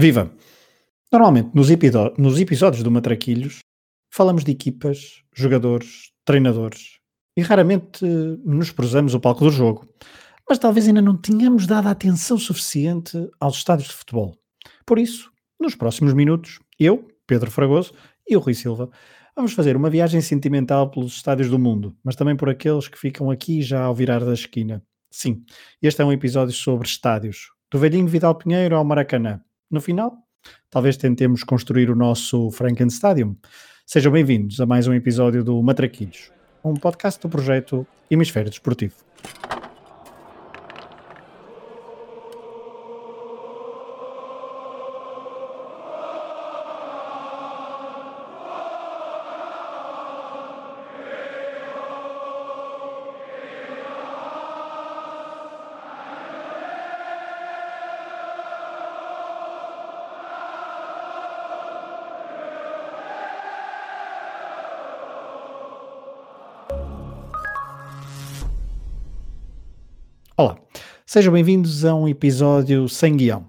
Viva! Normalmente, nos, nos episódios do Matraquilhos, falamos de equipas, jogadores, treinadores e raramente nos prosamos o palco do jogo. Mas talvez ainda não tenhamos dado atenção suficiente aos estádios de futebol. Por isso, nos próximos minutos, eu, Pedro Fragoso e o Rui Silva vamos fazer uma viagem sentimental pelos estádios do mundo, mas também por aqueles que ficam aqui já ao virar da esquina. Sim, este é um episódio sobre estádios, do velhinho Vidal Pinheiro ao Maracanã. No final, talvez tentemos construir o nosso Franken Stadium. Sejam bem-vindos a mais um episódio do Matraquilhos, um podcast do projeto Hemisfério Desportivo. Sejam bem-vindos a um episódio sem guião.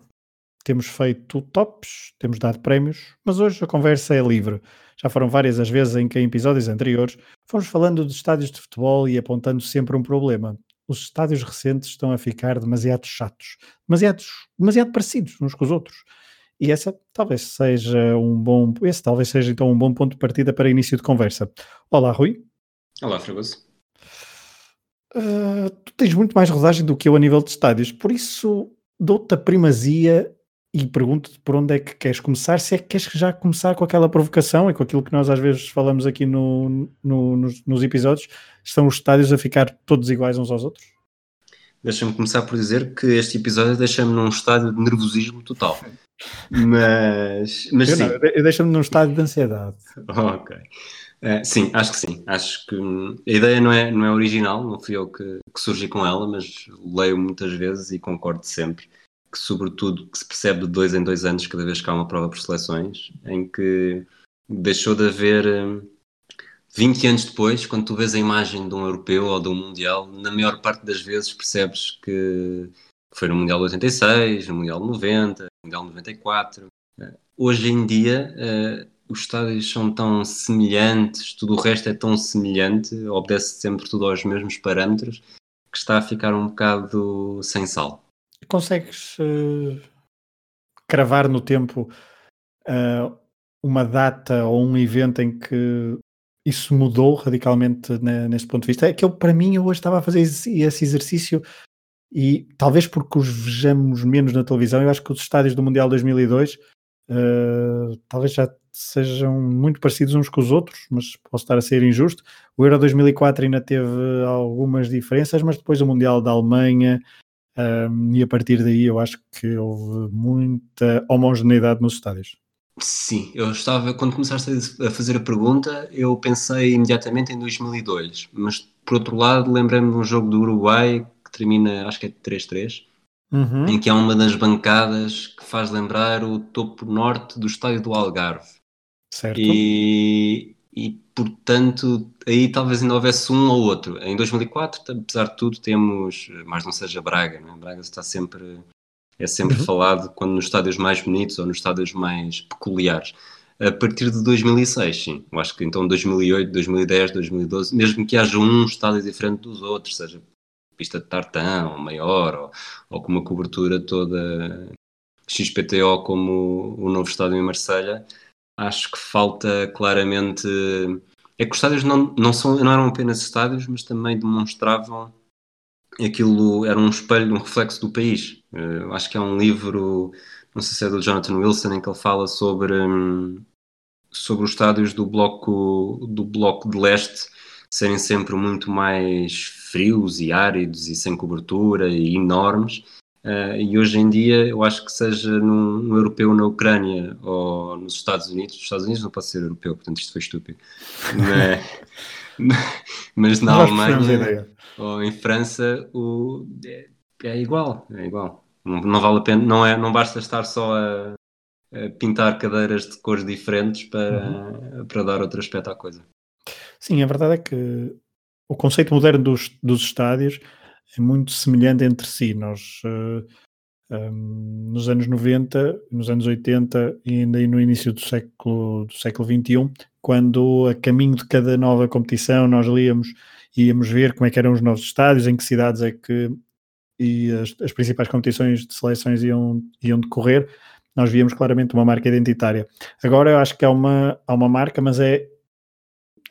Temos feito tops, temos dado prémios, mas hoje a conversa é livre. Já foram várias as vezes em que em episódios anteriores fomos falando de estádios de futebol e apontando sempre um problema. Os estádios recentes estão a ficar demasiado chatos, demasiado, demasiado parecidos uns com os outros. E essa talvez seja um bom, esse talvez seja então um bom ponto de partida para início de conversa. Olá, Rui. Olá, Fragoso. Uh, tens muito mais rodagem do que eu a nível de estádios, por isso dou-te a primazia e pergunto-te por onde é que queres começar, se é que queres já começar com aquela provocação e com aquilo que nós às vezes falamos aqui no, no, nos, nos, episódios, estão os estádios a ficar todos iguais uns aos outros? Deixa-me começar por dizer que este episódio deixa-me num estado de nervosismo total. Mas, mas eu sim. eu deixa-me num estado de ansiedade. ok. Uh, sim, acho que sim. Acho que hum, a ideia não é, não é original, não fui eu que, que surgi com ela, mas leio muitas vezes e concordo sempre que, sobretudo, que se percebe de dois em dois anos, cada vez que há uma prova por seleções, em que deixou de haver. Um, 20 anos depois, quando tu vês a imagem de um europeu ou de um mundial, na maior parte das vezes percebes que foi no Mundial de 86, no Mundial de 90, no Mundial de 94. Uh, hoje em dia, uh, os estádios são tão semelhantes, tudo o resto é tão semelhante, obedece sempre tudo aos mesmos parâmetros, que está a ficar um bocado sem sal. Consegues uh, cravar no tempo uh, uma data ou um evento em que isso mudou radicalmente neste ponto de vista? É que eu, para mim, eu hoje estava a fazer esse, exercício e talvez porque os vejamos menos na televisão, eu acho que os estádios do Mundial 2002 uh, talvez já sejam muito parecidos uns com os outros, mas posso estar a ser injusto. O Euro 2004 ainda teve algumas diferenças, mas depois o Mundial da Alemanha, um, e a partir daí eu acho que houve muita homogeneidade nos estádios. Sim, eu estava, quando começaste a fazer a pergunta, eu pensei imediatamente em 2002, mas por outro lado, lembrei-me de um jogo do Uruguai que termina, acho que é 3-3, uhum. em que há uma das bancadas que faz lembrar o topo norte do estádio do Algarve. Certo. E, e, portanto, aí talvez ainda houvesse um ou outro. Em 2004, apesar de tudo, temos, mais não seja Braga, não é? Braga está sempre, é sempre uhum. falado quando nos estádios mais bonitos ou nos estádios mais peculiares. A partir de 2006, sim. Eu acho que então 2008, 2010, 2012, mesmo que haja um estádio diferente dos outros, seja pista de tartan, ou maior, ou, ou com uma cobertura toda XPTO como o novo estádio em Marselha acho que falta claramente. É que os estádios não, não, são, não eram apenas estádios, mas também demonstravam aquilo, era um espelho, um reflexo do país. Uh, acho que é um livro, não sei se é do Jonathan Wilson, em que ele fala sobre, um, sobre os estádios do bloco, do bloco de leste serem sempre muito mais frios e áridos e sem cobertura e enormes Uh, e hoje em dia, eu acho que seja num, num, europeu na Ucrânia ou nos Estados Unidos, os Estados Unidos não pode ser europeu, portanto isto foi estúpido, mas, mas na Alemanha ou em França o, é, é, igual, é igual. Não, não, vale a pena, não, é, não basta estar só a, a pintar cadeiras de cores diferentes para, uhum. para dar outro aspecto à coisa. Sim, a verdade é que o conceito moderno dos, dos estádios é muito semelhante entre si. Nós uh, um, nos anos 90, nos anos 80 e ainda no início do século, do século XXI, quando a caminho de cada nova competição nós líamos íamos ver como é que eram os novos estádios, em que cidades é que e as, as principais competições de seleções iam, iam decorrer, nós víamos claramente uma marca identitária. Agora eu acho que há uma, há uma marca, mas é,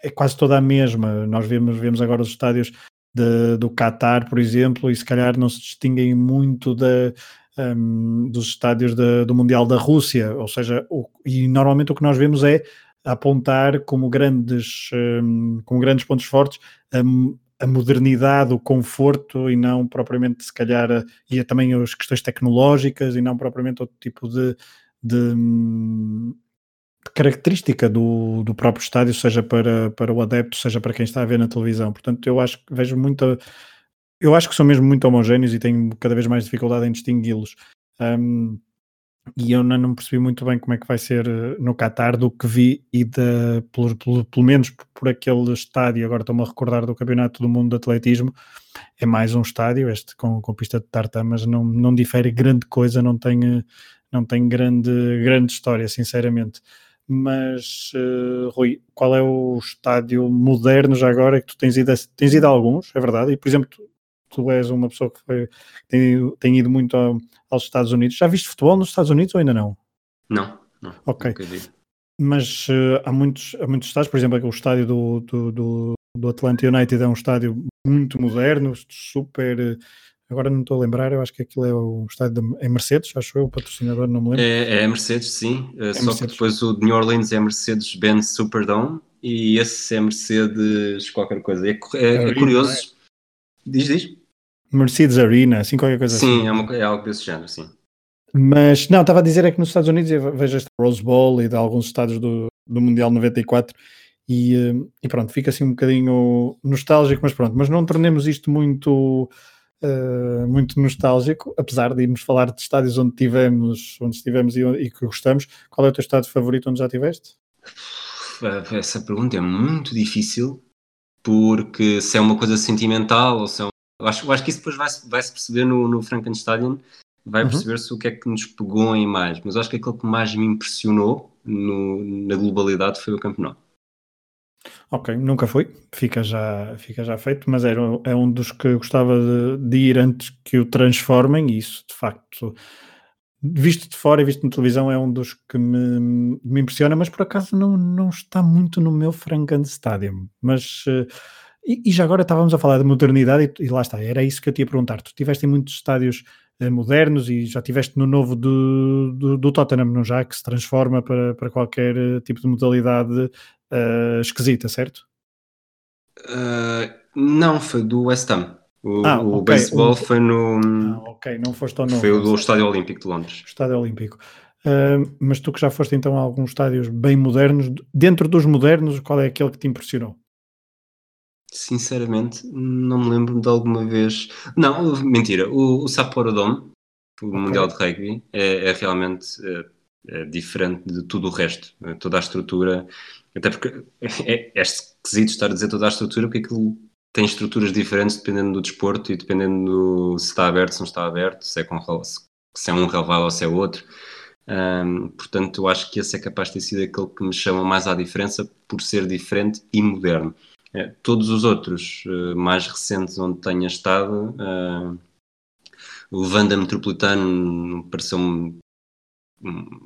é quase toda a mesma. Nós vemos, vemos agora os estádios de, do Qatar, por exemplo, e se calhar não se distinguem muito da, um, dos estádios de, do Mundial da Rússia, ou seja, o, e normalmente o que nós vemos é apontar como grandes, um, como grandes pontos fortes a, modernidade, o conforto e não propriamente se calhar e também as questões tecnológicas e não propriamente outro tipo de, de, hum, de característica do, do próprio estádio, seja para, para o adepto, seja para quem está a ver na televisão. Portanto, eu acho que vejo muita eu acho que são mesmo muito homogéneos e tenho cada vez mais dificuldade em distingui-los. Um, e eu não, não, percebi muito bem como é que vai ser eh, no Qatar do que vi e de, pelo, pelo, pelo menos por aquele estádio, agora estou-me a recordar do Campeonato do Mundo de Atletismo, é mais um estádio, este com, com pista de tartan, mas não, não difere grande coisa, não tem, não tem grande, grande história, sinceramente. Mas, uh, Rui, qual é o estádio moderno já agora que tu tens ido, a, tens ido a alguns, é verdade? E, por exemplo, tu és uma pessoa que foi, tem, tem ido muito ao, aos Estados Unidos. Já viste futebol nos Estados Unidos ou ainda não? Não, não. Ok. Mas uh, há, muitos, há muitos estádios, por exemplo, o estádio do, do, do, do Atlanta United é um estádio muito moderno, super. Agora não estou a lembrar, eu acho que aquilo é o estádio de, é Mercedes, acho eu, o patrocinador, não me lembro. É, é Mercedes, sim. É Só Mercedes. que depois o de New Orleans é Mercedes-Benz Superdome e esse é Mercedes qualquer coisa. É, é, é curioso. Diz, diz. Mercedes Arena, assim qualquer coisa sim, assim. Sim, é, uma, é algo desse género, sim. Mas não, estava a dizer é que nos Estados Unidos eu vejo este Rose Bowl e de alguns estados do, do Mundial 94 e, eh, e pronto, fica assim um bocadinho nostálgico, mas pronto, mas não tornemos isto muito uh, muito nostálgico, apesar de irmos falar de estádios onde tivemos, onde estivemos e, e que gostamos. Qual é o teu estádio favorito onde já tiveste? Essa pergunta é muito difícil porque se é uma coisa sentimental ou se é um... eu acho, eu acho que isso depois vai-se vai -se perceber no, no Frankenstein vai uhum. perceber-se o que é que nos pegou em mais mas acho que aquilo que mais me impressionou no, na globalidade foi o campeonato Ok, nunca fui, fica já, fica já feito, mas era, é um dos que eu gostava de, de ir antes que o transformem, e isso de facto visto de fora e visto na televisão, é um dos que me, me impressiona, mas por acaso não, não está muito no meu Franken Stadium. Mas, uh, e, e, já agora estávamos a falar de modernidade, e, e, lá está, era isso que eu te ia perguntar. Tu estiveste em muitos estádios uh, modernos e já estiveste no novo do, do, do, Tottenham, não já? Que se transforma para, para qualquer uh, tipo de modalidade esquisita, certo? não, foi do West Ham. O, ah, o okay. beisebol foi no. Ah, ok, não foste ao novo. Foi o do Estádio Olímpico de Londres. Estádio Olímpico. Uh, mas tu que já foste então a alguns estádios bem modernos, dentro dos modernos, qual é aquele que te impressionou? Sinceramente, não me lembro de alguma vez. Não, mentira. O, o Sapporo Dome, o okay. Mundial de Rugby, é, é realmente é diferente de tudo o resto. Toda a estrutura. Até porque é, é esquisito estar a dizer toda a estrutura, porque aquilo tem estruturas diferentes dependendo do desporto e dependendo do, se está aberto, se não está aberto, se é, com, se é um relevado ou se é outro. Um, portanto, eu acho que esse é capaz de ter sido aquele que me chama mais à diferença por ser diferente e moderno. É, todos os outros uh, mais recentes onde tenha estado, uh, o Vanda Metropolitano pareceu-me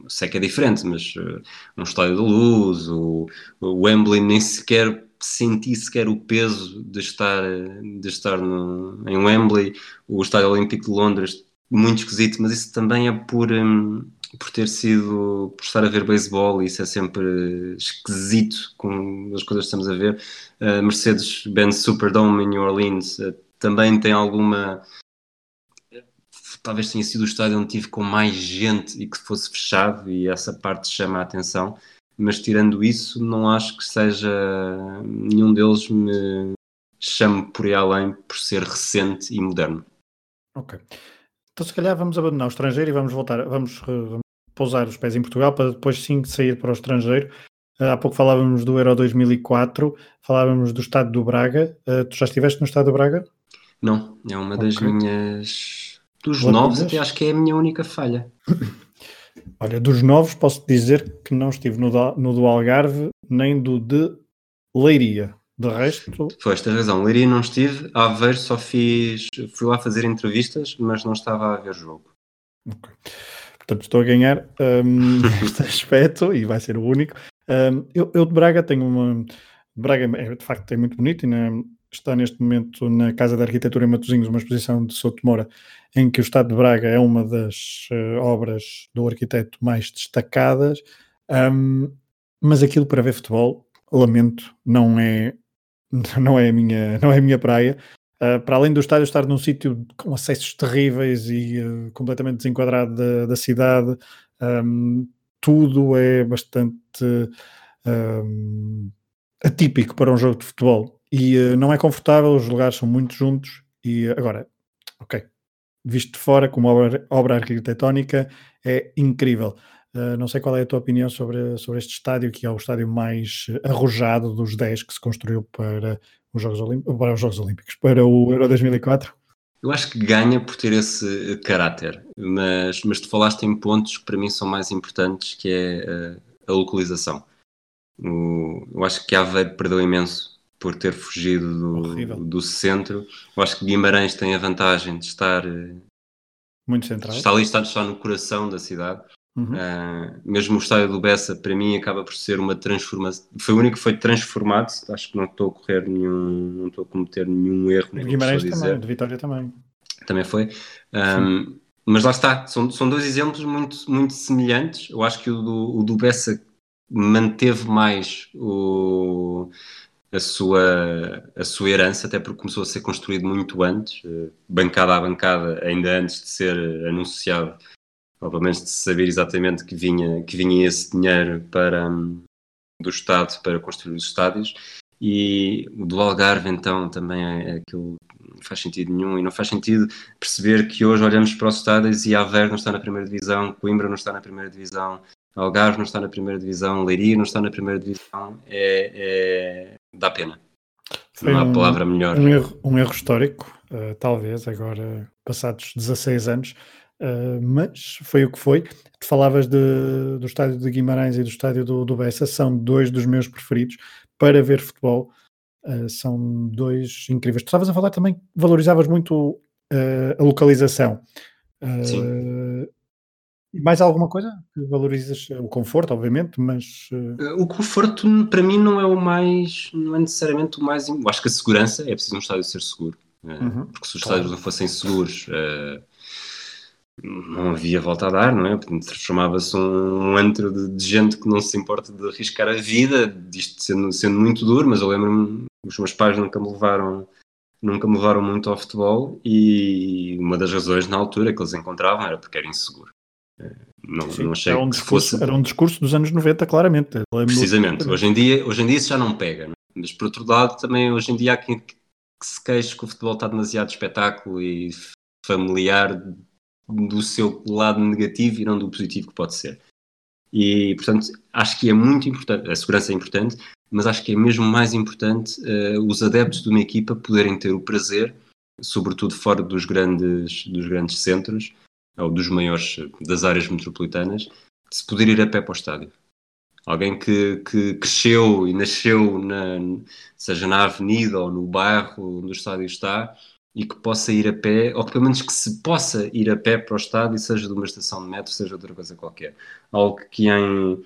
sei que é diferente, mas uh, um estádio de luz, o, o Wembley nem sequer senti sequer o peso de estar, de estar no, em Wembley, o Estádio Olímpico de Londres, muito esquisito, mas isso também é por, um, por ter sido, por estar a ver beisebol, isso é sempre esquisito com as coisas que estamos a ver. Uh, Mercedes-Benz Superdome em New Orleans uh, também tem alguma. Talvez tenha sido o estádio onde tive com mais gente e que fosse fechado, e essa parte chama a atenção mas tirando isso, não acho que seja nenhum deles me chame por aí além por ser recente e moderno. Ok. Então se calhar vamos abandonar o estrangeiro e vamos voltar, vamos, vamos pousar os pés em Portugal para depois sim sair para o estrangeiro. Uh, há pouco falávamos do Euro 2004, falávamos do estado do Braga. Uh, tu já estiveste no estado do Braga? Não, é uma das okay. minhas Dos novos, até acho que é a minha única falha. Olha, dos novos posso dizer que não estive no, no do Algarve nem do de Leiria. De resto. Pois, tens razão. Leiria não estive. A Aveiro só fiz. Fui lá fazer entrevistas, mas não estava a ver jogo. Ok. Portanto, estou a ganhar um, este aspecto e vai ser o único. Um, eu, eu, de Braga tenho uma. Braga é, de facto é muito bonito e na, está neste momento na Casa da Arquitetura em Matosinhos uma exposição de Souto Moura em que o Estado de Braga é uma das uh, obras do arquiteto mais destacadas, um, mas aquilo para ver futebol, lamento, não é não é a minha, não é minha praia. Uh, para além do estádio estar num sítio com acessos terríveis e uh, completamente desenquadrado da, da cidade, um, tudo é bastante atípico para um jogo de futebol e uh, não é confortável, os lugares são muito juntos e agora, ok, visto de fora como obra, obra arquitetónica é incrível. Uh, não sei qual é a tua opinião sobre, sobre este estádio, que é o estádio mais arrojado dos 10 que se construiu para os Jogos, para os Jogos Olímpicos, para o Euro 2004. Eu acho que ganha por ter esse caráter, mas, mas tu falaste em pontos que para mim são mais importantes, que é a, a localização. O, eu acho que Aveiro perdeu imenso por ter fugido do, do centro. Eu acho que Guimarães tem a vantagem de estar muito central. Está ali, está, está no coração da cidade. Uhum. Uh, mesmo o estádio do Bessa, para mim, acaba por ser uma transformação. Foi o único que foi transformado. Acho que não estou a correr nenhum, não estou a cometer nenhum erro. De Guimarães também, de Vitória também. Também foi. Um, mas lá está, são, são dois exemplos muito, muito semelhantes. Eu acho que o do, o do Bessa manteve mais o, a, sua, a sua herança, até porque começou a ser construído muito antes, eh, bancada a bancada, ainda antes de ser anunciado obviamente de saber exatamente que vinha, que vinha esse dinheiro para, do Estado para construir os estádios. E o do Algarve, então, também é, aquilo não faz sentido nenhum. E não faz sentido perceber que hoje olhamos para os estádios e Aver não está na primeira divisão, Coimbra não está na primeira divisão, Algarve não está na primeira divisão, Leiria não está na primeira divisão. É, é... dá pena. Foi não há um, palavra melhor. Um erro, um erro histórico, uh, talvez, agora passados 16 anos, Uh, mas foi o que foi. Tu falavas de, do estádio de Guimarães e do estádio do, do Bessa, são dois dos meus preferidos para ver futebol. Uh, são dois incríveis. Tu estavas a falar também, valorizavas muito a localização. Sim. E mais alguma coisa? Valorizas o conforto, obviamente, mas. O conforto, para mim, não é o mais. Não é necessariamente o mais. Eu acho que a segurança é preciso um estádio ser seguro. Uhum. Porque se os estádios não fossem seguros não havia volta a dar, não é? Transformava-se um, um antro de, de, gente que não se importa de arriscar a vida, isto sendo, sendo muito duro, mas eu lembro-me, os meus pais nunca me levaram nunca me levaram muito ao futebol e uma das razões na altura que eles encontravam era porque era inseguro. Não, Sim, não achei era um, discurso, fosse... era um discurso dos anos 90, claramente. Precisamente. Hoje em, dia, hoje em dia isso já não pega. Não? É? Mas por outro lado, também hoje em dia há quem que se queixe que o futebol está demasiado espetáculo e familiar do seu lado negativo e não do positivo que pode ser. E, portanto, acho que é muito importante, a segurança é importante, mas acho que é mesmo mais importante uh, os adeptos de uma equipa poderem ter o prazer, sobretudo fora dos grandes, dos grandes centros, ou dos maiores, das áreas metropolitanas, de se poder ir a pé para o estádio. Alguém que, que cresceu e nasceu, na, seja na avenida ou no bairro onde o estádio está, e que possa ir a pé, ou pelo menos que se possa ir a pé para o estádio, seja de uma estação de metro, seja outra coisa qualquer. Algo que em,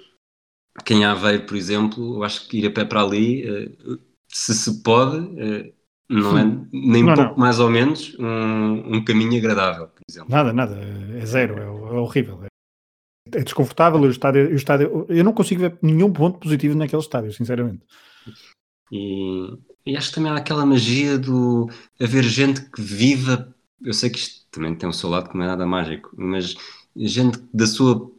que em Aveiro, por exemplo, eu acho que ir a pé para ali, eh, se se pode, eh, não é nem não, pouco não. mais ou menos um, um, caminho agradável, por exemplo. Nada, nada, é zero, é, é horrível. É, é desconfortável o estádio, o estádio. Eu não consigo ver nenhum ponto positivo naquele estádio, sinceramente. E, e acho que também há aquela magia do haver gente que viva. Eu sei que isto também tem o seu lado que não é nada mágico, mas gente da sua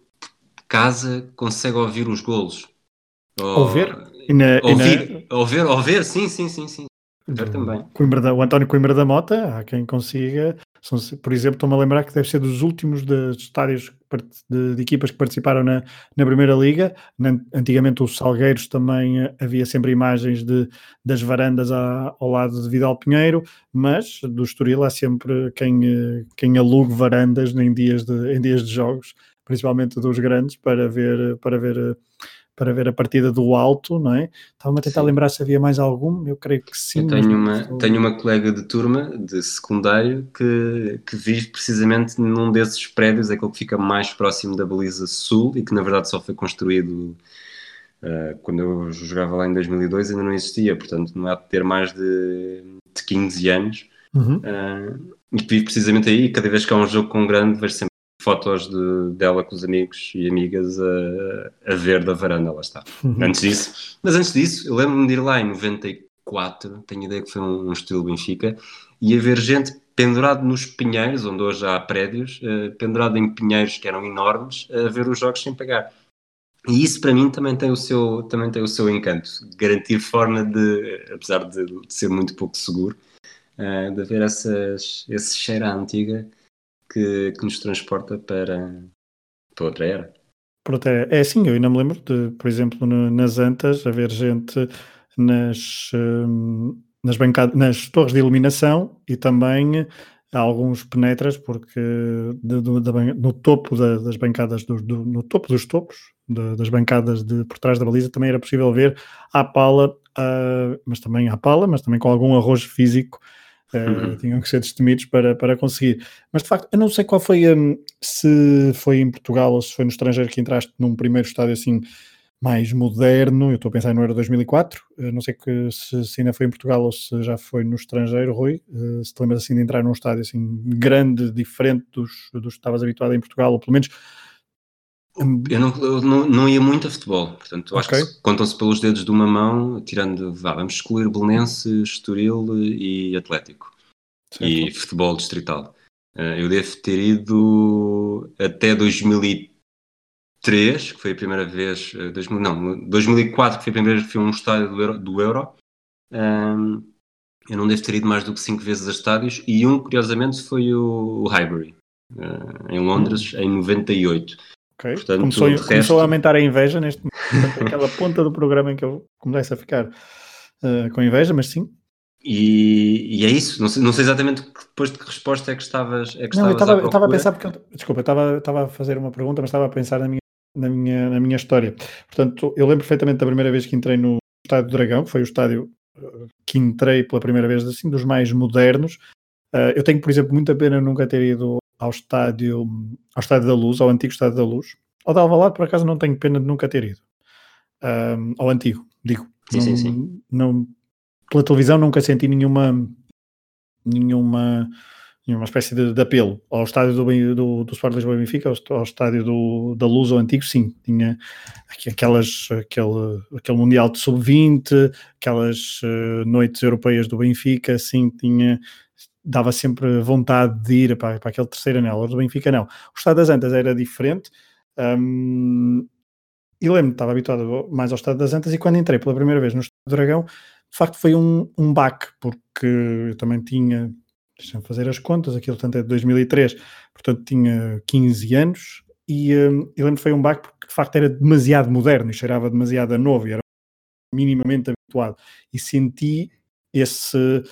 casa consegue ouvir os golos. Ou, ouvir? E na, ouvir, na... ouvir, ouvir, sim, sim, sim, sim. Também. Coimbra da, o António Coimbra da Mota, há quem consiga. São, por exemplo, estou-me a lembrar que deve ser dos últimos dos estádios de, de equipas que participaram na, na Primeira Liga. Antigamente os Salgueiros também eh, havia sempre imagens de, das varandas à, ao lado de Vidal Pinheiro, mas do Estoril há sempre quem, eh, quem alugue varandas em dias de, em dias de jogos, principalmente dos grandes, para ver, para ver para ver a partida do alto, não é? Estava-me a tentar sim. lembrar se havia mais algum, eu creio que sim. Eu tenho, uma, estou... tenho uma colega de turma, de secundário, que, que vive precisamente num desses prédios, aquele que fica mais próximo da baliza sul e que na verdade só foi construído uh, quando eu jogava lá em 2002, ainda não existia, portanto não há de ter mais de, de 15 anos. Uhum. Uh, e que vive precisamente aí, cada vez que há um jogo com um grande, vejo sempre fotos de, dela com os amigos e amigas a, a ver da varanda, lá está. Uhum. Antes disso, mas antes disso, eu lembro-me de ir lá em 94, tenho ideia que foi um, um estilo Benfica, e a ver gente pendurado nos pinheiros, onde hoje há prédios, uh, pendurado em pinheiros que eram enormes, a ver os jogos sem pagar. E isso para mim também tem o seu, também tem o seu encanto. Garantir forma de, apesar de, de ser muito pouco seguro, uh, de haver essas, esse cheiro à antiga que, que nos transporta para, para outra era. Pronto, é, é assim, eu ainda me lembro de, por exemplo, no, nas Antas, haver gente nas, hum, nas, bancadas, nas torres de iluminação e também alguns penetras, porque de, de, de, no topo das bancadas, do, do, no topo dos topos das bancadas de, por trás da baliza também era possível ver à pala, uh, mas também à pala, mas também com algum arroz físico Uh, tinham que ser destemidos para, para conseguir. Mas de facto, eu não sei qual foi um, se foi em Portugal ou se foi no estrangeiro que entraste num primeiro estádio assim mais moderno. Eu estou a pensar no Euro 2004. Eu não sei que, se, se, ainda foi em Portugal ou se já foi no estrangeiro, Rui. Uh, se te lembras assim de entrar num estádio assim grande, diferente dos, dos que estavas habituado em Portugal, ou pelo menos. Eu não, eu não, não, ia muito a futebol, portanto, acho okay. que contam-se pelos dedos de uma mão, tirando, vá, vamos excluir Belenense, Estoril e Atlético. Certo. E futebol distrital. Uh, eu devo ter ido até 2003, que foi a primeira vez, uh, 2000, não, 2004, que foi a primeira vez que fui a um estádio do Euro. Do Euro. Um, eu não devo ter ido mais do que cinco vezes a estádios, e um, curiosamente, foi o, o Highbury, uh, em Londres, hum. em 98 Okay. Portanto, começou, resto... começou, a aumentar a inveja neste momento, aquela ponta do programa em que eu começo a ficar uh, com inveja, mas sim. E, e é isso, não sei, não sei, exatamente depois de que resposta é que estavas, é que não, estavas eu estava a pensar, porque eu, desculpa, eu estava, estava a fazer uma pergunta, mas estava a pensar na minha, na, minha, na minha história. Portanto, eu lembro perfeitamente da primeira vez que entrei no Estádio do Dragão, que foi o estádio eh, que entrei pela primeira vez, assim, dos mais modernos. Uh, eu tenho, por exemplo, muita pena nunca ter ido ao estádio, ao estádio da Luz, ao antigo estádio da Luz. Ao de Alvalade, por acaso, não tenho pena de nunca ter ido. Um, ao antigo, digo. Sim, não, sim, sim. Não, pela televisão nunca senti nenhuma nenhuma nenhuma espécie de, de apelo ao estádio do, do, do Sport Lisboa e Benfica, ao, ao estádio do, da Luz, ao antigo, sim, tinha aquelas, aquele, aquele Mundial de Sub-20, aquelas uh, noites europeias do Benfica, sim, tinha, dava sempre vontade de ir para, para aquele terceiro anel. do Benfica, não. O Estado das Antas era diferente. Um, e lembro-me, estava habituado mais ao Estado das Antas e quando entrei pela primeira vez no Estado do Dragão, de facto foi um, um baque, porque eu também tinha, deixa-me fazer as contas, aquilo tanto é de 2003, portanto tinha 15 anos e um, eu lembro que foi um baque porque de facto era demasiado moderno e cheirava demasiado a novo e era minimamente habituado e senti esse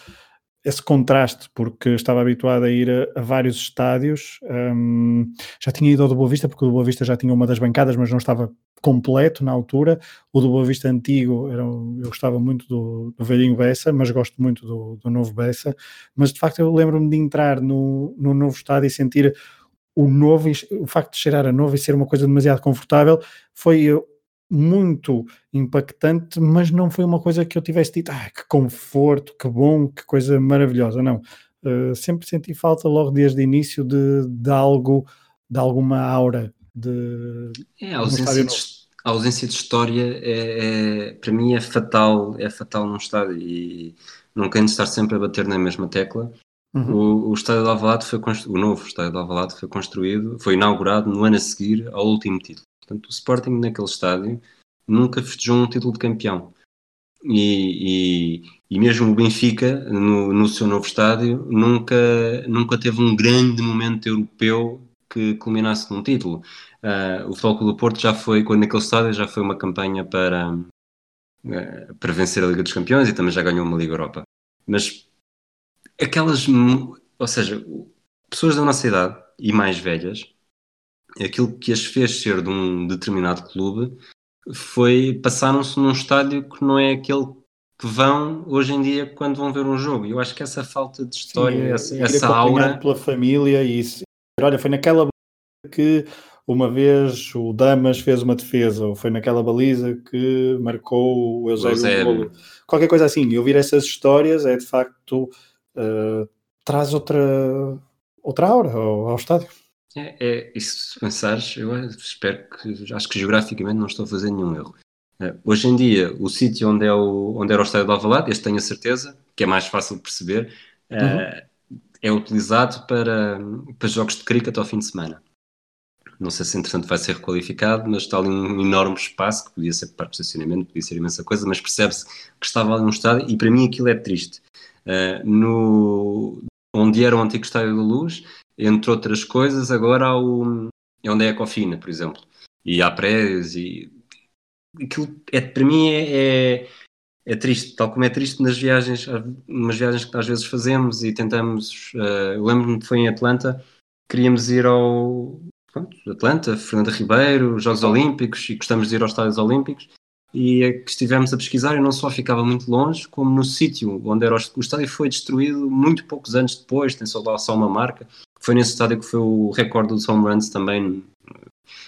esse contraste, porque estava habituado a ir a, a vários estádios. Um, já tinha ido ao do Boa Vista, porque o do Boa Vista já tinha uma das bancadas, mas não estava completo na altura. O do Boa Vista antigo, era, eu gostava muito do, do velhinho Bessa, mas gosto muito do, do novo Bessa. Mas de facto eu lembro-me de entrar no, no novo estádio e sentir o novo, o facto de cheirar a novo e ser uma coisa demasiado confortável, foi muito impactante, mas não foi uma coisa que eu tivesse dito, ah, que conforto, que bom, que coisa maravilhosa, não. Uh, sempre senti falta logo desde o início de, de algo, de alguma aura de é, a ausência, de, a ausência de história é, é, para mim é fatal, é fatal num estádio e não quero estar sempre a bater na mesma tecla. Uhum. O, o estádio de Alvalade foi o novo estádio de Alvalade foi construído, foi inaugurado no ano a seguir ao último título. Portanto, o Sporting naquele estádio nunca festejou um título de campeão. E, e, e mesmo o Benfica, no, no, seu novo estádio, nunca, nunca teve um grande momento europeu que culminasse num título. Uh, o Futebol do Porto já foi, quando naquele estádio, já foi uma campanha para, uh, para vencer a Liga dos Campeões e também já ganhou uma Liga Europa. Mas aquelas, ou seja, pessoas da nossa idade e mais velhas, aquilo que as fez ser de um determinado clube foi passaram-se num estádio que não é aquele que vão hoje em dia quando vão ver um jogo. Eu acho que essa falta de história, Sim, essa, essa aura. pela família e isso. Olha, foi naquela que uma vez o Damas fez uma defesa, ou foi naquela baliza que marcou o Eusébio. Qualquer coisa assim. E ouvir essas histórias é de facto uh, traz outra, outra aura ao, ao estádio. É, é, isso se pensares, eu espero que acho que geograficamente não estou a fazer nenhum erro. Uh, hoje em dia, o sítio onde, é o, onde era o estádio de Alvalade, este tenho a certeza, que é mais fácil de perceber, uh, uhum. é utilizado para, para jogos de cricket ao fim de semana. Não sei se entretanto vai ser requalificado, mas está ali um enorme espaço que podia ser para estacionamento, podia ser imensa coisa, mas percebe-se que estava ali um estádio e para mim aquilo é triste. Uh, no, onde era o antigo Estádio da Luz, entre outras coisas, agora há o, é onde é a Cofina, por exemplo, e há prédios e aquilo é, para mim é, é, é, triste, tal como é triste nas viagens, umas viagens que às vezes fazemos e tentamos, uh, lembro-me que foi em Atlanta, queríamos ir ao pronto, Atlanta, Fernanda Ribeiro, Jogos Olímpicos e gostamos de ir aos Estádios Olímpicos e é que estivemos a pesquisar e não só ficava muito longe, como no sítio onde era o estádio foi destruído muito poucos anos depois, tem só lá só uma marca. Foi nesse estádio que foi o recorde dos home runs também,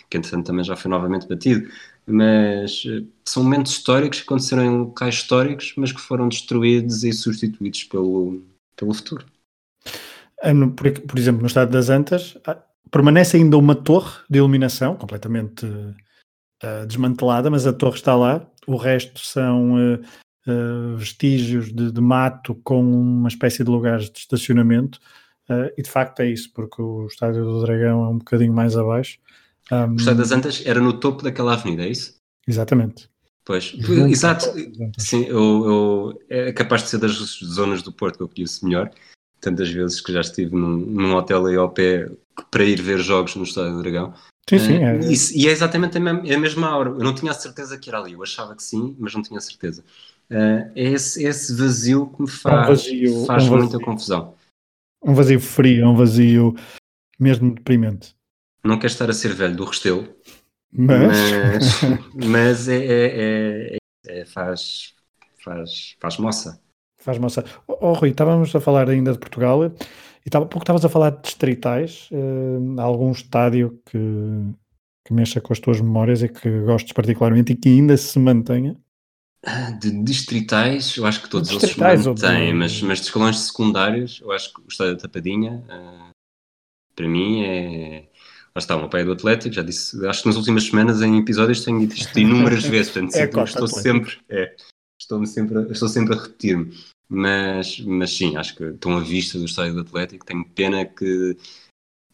que entretanto também já foi novamente batido. Mas eh, são momentos históricos que aconteceram em locais históricos, mas que foram destruídos e substituídos pelo, pelo futuro. Por, por exemplo, no estado das Antas, permanece ainda uma torre de iluminação completamente uh, desmantelada, mas a torre está lá. O resto são uh, uh, vestígios de, de, mato com uma espécie de lugares de estacionamento. E de facto é isso, porque o Estádio do Dragão é um bocadinho mais abaixo. Um, o Estádio das Antas era no topo daquela avenida, é isso? Exatamente. Pois, exato. Sim, eu, eu, é capaz de ser das zonas do Porto que eu conheço melhor. Tantas vezes que já estive num, num hotel aí ao pé para ir ver jogos no Estádio do Dragão. Sim, sim. É. E, e, é exatamente a mesma, é a mesma aura. Eu não tinha a certeza que era ali. Eu achava que sim, mas não tinha certeza. Uh, é, esse, é esse vazio que me faz, um vazio, faz um muita confusão. Um vazio frio, um vazio mesmo deprimente. Não quero estar a ser velho do Restelo, mas, mas, mas é, é, é, é, faz, faz, faz moça. Faz moça. Oh, Rui, estávamos a falar ainda de Portugal e há pouco estavas a falar de distritais, uh, algum estádio que, que mexa com as tuas memórias e que gostes particularmente e que ainda se mantenha? De distritais, eu acho que todos eles mantêm, mas, mas de escalões secundários, eu acho que o estádio da Tapadinha, uh, para mim, é. Lá está, o meu pai é do Atlético, já disse, acho que nas últimas semanas em episódios tenho dito isto inúmeras vezes, portanto, é sempre, estou, sempre, é, estou, sempre, estou sempre a repetir-me. Mas, mas sim, acho que estão à vista do estádio do Atlético. Tenho pena que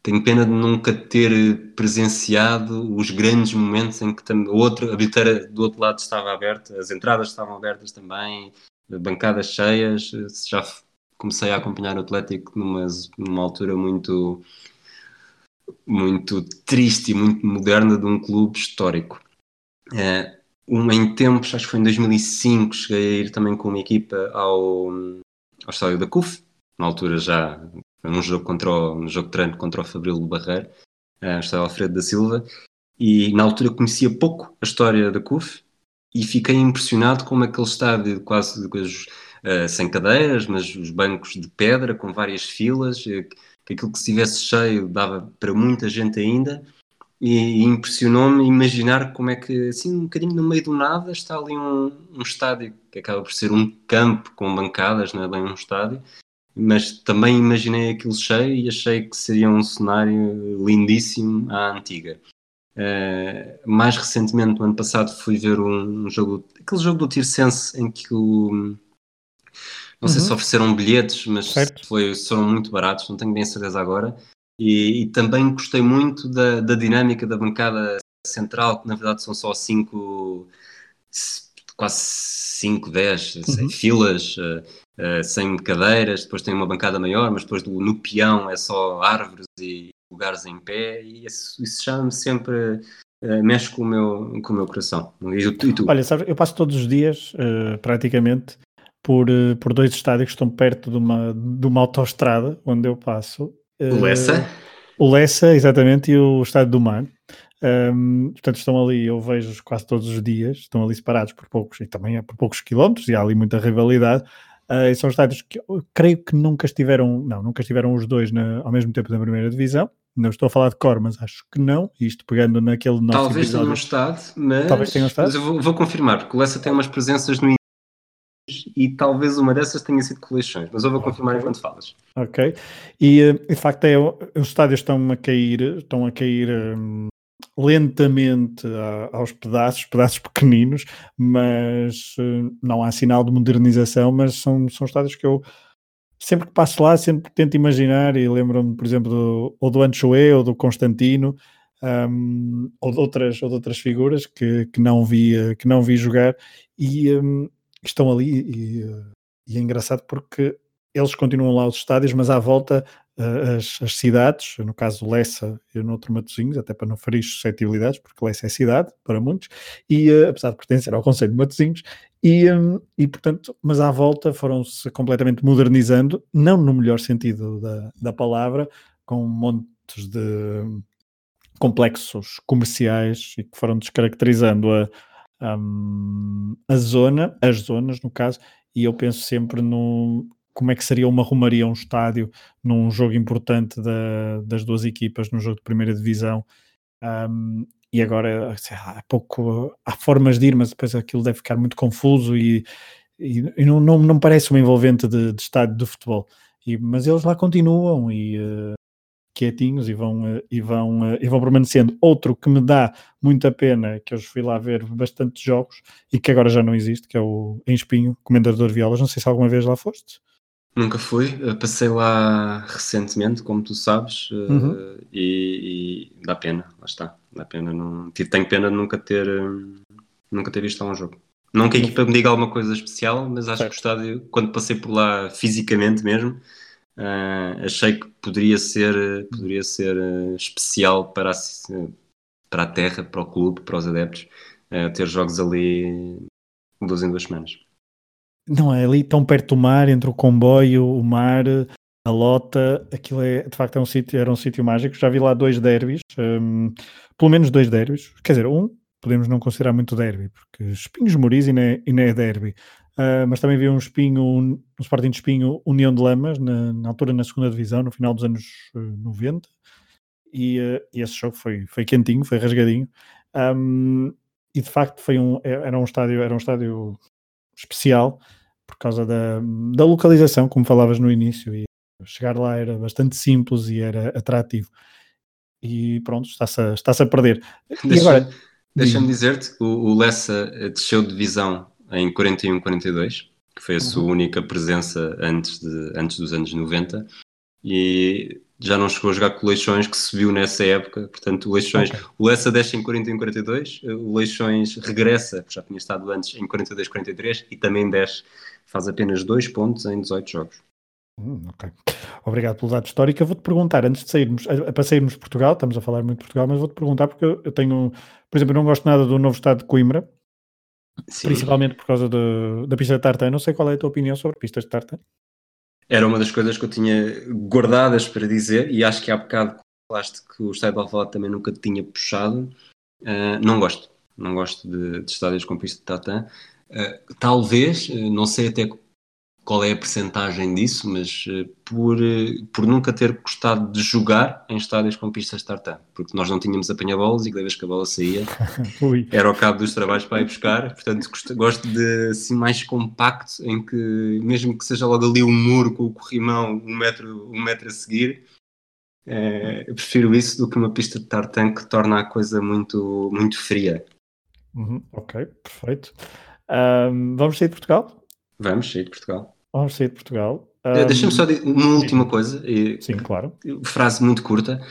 tenho pena de nunca ter presenciado os grandes momentos em que o outro, a bilheteira do outro lado estava aberta, as entradas estavam abertas também, bancadas cheias. Já comecei a acompanhar o Atlético numa, numa altura muito muito triste e muito moderna de um clube histórico. É, uma em tempos, acho que foi em 2005, cheguei a ir também com uma equipa ao, ao estádio da CUF, na altura já num jogo contra o, um jogo de treino contra o Fabril do Barreiro, uh, estádio Alfredo da Silva, e na altura conhecia pouco a história da CUF e fiquei impressionado com aquele estádio quase uh, sem cadeiras, mas os bancos de pedra com várias filas, uh, que aquilo que se estivesse cheio dava para muita gente ainda e, impressionou-me imaginar como é que, assim, um bocadinho no meio do nada, está ali um, um estádio que acaba por ser um campo com bancadas, não é bem um estádio, mas também imaginei aquilo cheio e achei que seria um cenário lindíssimo à antiga. Uh, mais recentemente, no ano passado, fui ver um, um jogo, aquele jogo do Tirsense em que o. Não uhum. sei se uhum. ofereceram bilhetes, mas foi, foram muito baratos, não tenho bem certeza agora. E, e, também gostei muito da, da, dinâmica da bancada central, que na verdade são só cinco, quase 5, 10 uhum. filas, uh, uh, sem cadeiras, depois tem uma bancada maior, mas depois do, no peão é só árvores e lugares em pé, e isso, isso chama-me sempre, uh, mexe com o, meu, com o meu coração. E, tu? Olha, sabes, eu passo todos os dias, uh, praticamente, por, uh, por dois estádios que estão perto de uma, de uma autoestrada onde eu passo. o Lessa? O Lessa, exatamente, e o Estádio do Mar. Um, portanto, estão ali, eu vejo quase todos os dias, estão ali separados por poucos, e também é por poucos quilómetros, e há ali muita rivalidade. Uh, são estádios que eu creio que nunca estiveram, não, nunca estiveram os dois na, ao mesmo tempo na primeira divisão. Não estou a falar de cor, mas acho que não. Isto pegando naquele nosso. Talvez tenham estado, mas. Talvez tenham estado. Mas eu vou, vou confirmar, porque o Lessa tem umas presenças no e talvez uma dessas tenha sido coleções, mas eu vou confirmar enquanto falas. Ok. E eh, de facto é, os estádios estão a cair, estão a cair um, lentamente aos pedaços, pedaços pequeninos, mas uh, não há sinal de modernização, mas são, são estádios que eu sempre que passo lá, sempre tento imaginar e lembro-me, por exemplo, do, ou do Anchoé ou do Constantino, um, ou, de outras, ou de outras figuras que, que, não, vi, que não vi jogar e um, estão ali e, e, é engraçado porque eles continuam lá os estádios, mas à volta as, as, cidades, no caso Lessa e no outro Matosinhos, até para não ferir suscetibilidades, porque Lessa é cidade para muitos, e uh, apesar de pertencer ao Conselho de Matosinhos, e, um, e portanto, mas à volta foram-se completamente modernizando, não no melhor sentido da, da palavra, com montes de complexos comerciais e que foram descaracterizando a, um, a zona, as zonas no caso, e eu penso sempre no como é que seria uma romaria, um estádio num jogo importante da, das duas equipas, num jogo de primeira divisão. Um, e agora há pouco há formas de ir, mas depois aquilo deve ficar muito confuso e, e, e não, não, não parece uma envolvente de, de estádio de futebol. E, mas eles lá continuam e uh, quietinhos e vão, e, vão, e vão permanecendo. Outro que me dá muita pena, que eu fui lá ver bastante jogos e que agora já não existe, que é o Em Espinho, Comendador de Violas. Não sei se alguma vez lá foste. Nunca fui, passei lá recentemente, como tu sabes, eh, uhum. e, e, dá pena, lá está, dá pena. Não, tenho pena de nunca ter, eh, nunca ter visto lá um jogo. Não que a equipa me diga alguma coisa especial, mas acho certo. que o estádio, quando passei por lá fisicamente mesmo, Uh, achei que poderia ser, poderia ser uh, especial para a, para a terra, para o clube, para os adeptos, uh, ter jogos ali duas em duas semanas. Não é ali tão perto do mar, entre o comboio, o mar, a lota, aquilo é de facto é um sítio, era um sítio mágico. Já vi lá dois derbys, um, pelo menos dois derbys, quer dizer, um podemos não considerar muito derby, porque Espinhos Moriz e não é, derby. Uh, mas também vi um espinho, um, um Sporting de Espinho União de Lamas, na, na, altura na segunda divisão, no final dos anos uh, 90, e, uh, e, esse jogo foi, foi quentinho, foi rasgadinho, um, e de facto foi um, é, era um estádio, era um estádio especial, por causa da, da localização, como falavas no início, e chegar lá era bastante simples e era atrativo. E pronto, está-se a, está a perder. Deixa, Deixa-me dizer-te, o, o Lessa desceu de divisão em 41-42, que foi a sua uhum. única presença antes, de, antes dos anos 90, e já não chegou a jogar com o Leixões, que subiu nessa época, portanto o Leixões, okay. o Lessa desce em 41-42, o Leixões regressa, já tinha estado antes, em 42-43, e também desce, faz apenas dois pontos em 18 jogos. Hum, ok. Obrigado pelo dado histórico. Vou-te perguntar, antes de sairmos, para sairmos de Portugal, estamos a falar muito de Portugal, mas vou-te perguntar porque eu tenho, por exemplo, eu não gosto nada do novo estado de Coimbra, Sim. Principalmente por causa de, da pista de tartan. Não sei qual é a tua opinião sobre pistas de tartan. Era uma das coisas que eu tinha guardadas para dizer e acho que há bocado falaste que o estádio de Alvalade também nunca tinha puxado. Uh, não gosto. Não gosto de, de estádios com pista de tartan. Uh, talvez, uh, não sei até qual é a percentagem disso, mas uh, por, uh, por nunca ter gostado de jogar em estádios com pistas de tartan, porque nós não tínhamos apanha-bolas e cada vez que a bola saía era ao cabo dos trabalhos para ir buscar, portanto gosto, de assim mais compacto, em que mesmo que seja logo ali um muro com o corrimão um metro, um metro a seguir, uh, eu prefiro isso do que uma pista de tartan que torna a coisa muito, muito fria. Uhum, ok, perfeito. Um, vamos sair de Portugal? Vamos sair de Portugal. Vamos sair de Portugal. Um... Deixa-me só dizer uma última coisa. Sim, claro. Frase muito curta,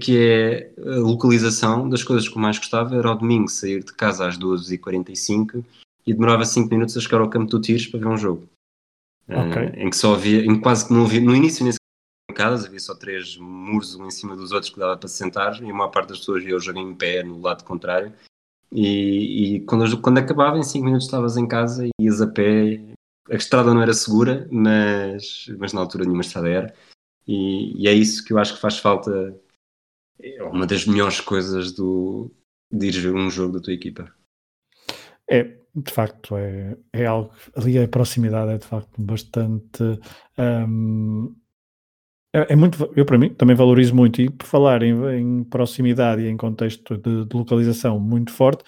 que é a localização das coisas que eu mais gostava era ao domingo sair de casa às 2h45 e demorava 5 minutos a chegar ao campo do Tiros para ver um jogo. Okay. Uh, em que só havia, em quase que não havia, no início nem bancadas, havia só três muros um em cima dos outros que dava para sentar e a maior parte das pessoas via o jogo em pé no lado contrário. E, e quando, quando acabava, em 5 minutos estavas em casa e ias a pé. A estrada não era segura, mas, mas na altura nenhuma estrada era. E, e é isso que eu acho que faz falta. É uma das melhores coisas do, de ir ver um jogo da tua equipa. É, de facto, é, é algo. Ali a proximidade é de facto bastante. Um, é, é, muito. Eu, para mim, também valorizo muito. E por falar em, em proximidade e em contexto de, de, localização muito forte,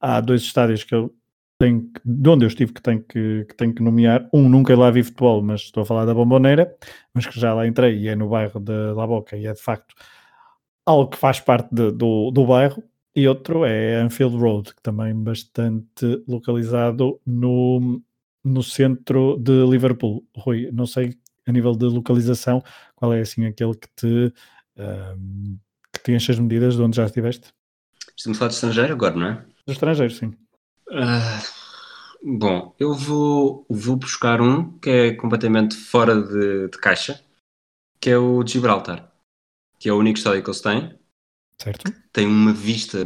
há dois estádios que eu tenho, de onde eu estive que tenho que, que tenho que nomear. Um nunca lá vi futebol, mas estou a falar da Bomboneira, mas que já lá entrei e é no bairro de La Boca e é de facto algo que faz parte de, do, do bairro. E outro é Anfield Road, que também bastante localizado no, no centro de Liverpool. Rui, não sei a nível de localização, qual é assim aquele que te um, que te enche as medidas de onde já estiveste? Estamos a falar de estrangeiro agora, não é? Estrangeiro, sim. Uh, bom, eu vou, vou buscar um que é completamente fora de, de caixa, que é o Gibraltar, que é o único estádio que eles têm. Certo. Tem uma vista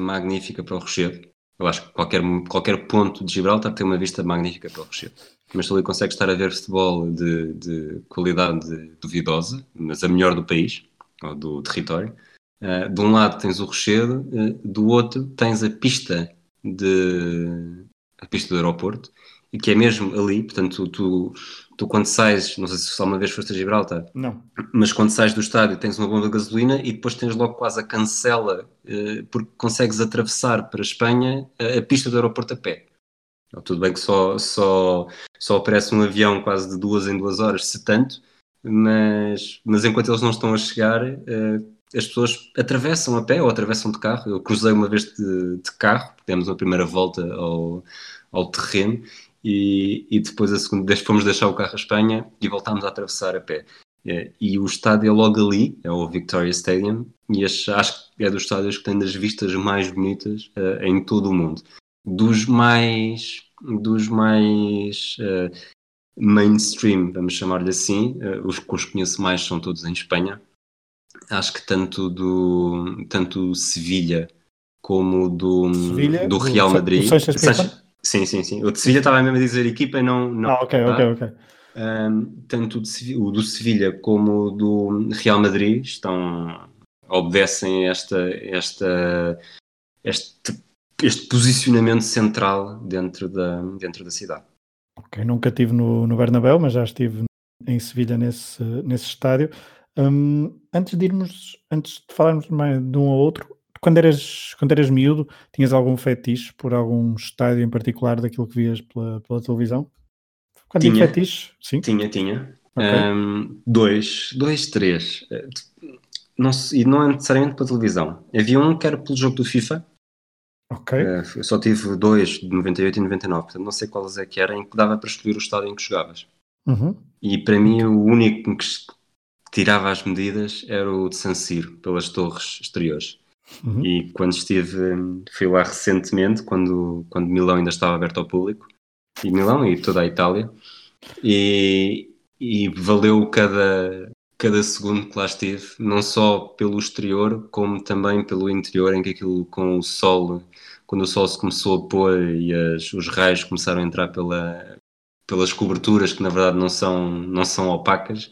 magnífica para o Rochedo. Eu acho que qualquer, qualquer ponto de Gibraltar tem uma vista magnífica para o Rochedo. Mas ali consegue estar a ver futebol de, de qualidade duvidosa, mas a melhor do país, ou do território. Uh, de um lado tens o Rochedo, uh, do outro tens a pista de a pista do aeroporto, e que é mesmo ali, portanto, tu, tu, quando sais, não sei se só uma vez foste a Gibraltar, não. mas quando sais do estádio tens uma bomba de gasolina e depois tens logo quase a cancela, eh, porque consegues atravessar para a Espanha a, a pista do aeroporto a pé. Tudo bem que só, só, só aparece um avião quase de duas em duas horas, se tanto, mas, mas enquanto eles não estão a chegar, eh, as pessoas atravessam a pé ou atravessam de carro. Eu cruzei uma vez de, de carro, demos uma primeira volta ao, ao terreno e, e depois a segunda vez fomos deixar o carro à Espanha e voltámos a atravessar a pé. É, e o estádio é logo ali, é o Victoria Stadium, e acho, que é dos estádios que tem das vistas mais bonitas uh, em todo o mundo. Dos mais, dos mais uh, mainstream, vamos chamar-lhe assim, uh, os que os conheço mais são todos em Espanha. Acho que tanto do tanto Sevilha como do, Sevilha, do Real Madrid. Sim, sim, sim. O de Sevilha estava mesmo a dizer equipa e não. não ah, ok, tá? ok, ok. Um, tanto o do Sevilha como o do Real Madrid estão obedecem esta, esta, este, este posicionamento central dentro da, dentro da cidade. Ok, nunca estive no, no Bernabéu, mas já estive em Sevilha nesse, nesse estádio. Um, antes de irmos, antes de falarmos mais de um ou outro, quando eras, quando eras miúdo, tinhas algum fetiche por algum estádio em particular daquilo que vias pela, pela televisão? Quando tinha fetiche? Sim. Tinha, tinha. Okay. Um, dois, dois, três. Não, e não é necessariamente pela televisão. Havia um que era pelo jogo do FIFA. Ok. Uh, só tive dois, de 98 e 99, portanto não sei quais é que era, em que dava para escolher o estádio em que jogavas. Uhum. E para mim o único que tirava as medidas era o de San Siro, pelas torres exteriores. Uhum. E quando estive, fui lá recentemente, quando, quando Milão ainda estava aberto ao público, e Milão e toda a Itália, e, e valeu cada, cada segundo que lá estive, não só pelo exterior, como também pelo interior, em que aquilo com o sol, quando o sol se começou a pôr e as, os raios começaram a entrar pela, pelas coberturas, que na verdade não são, não são opacas,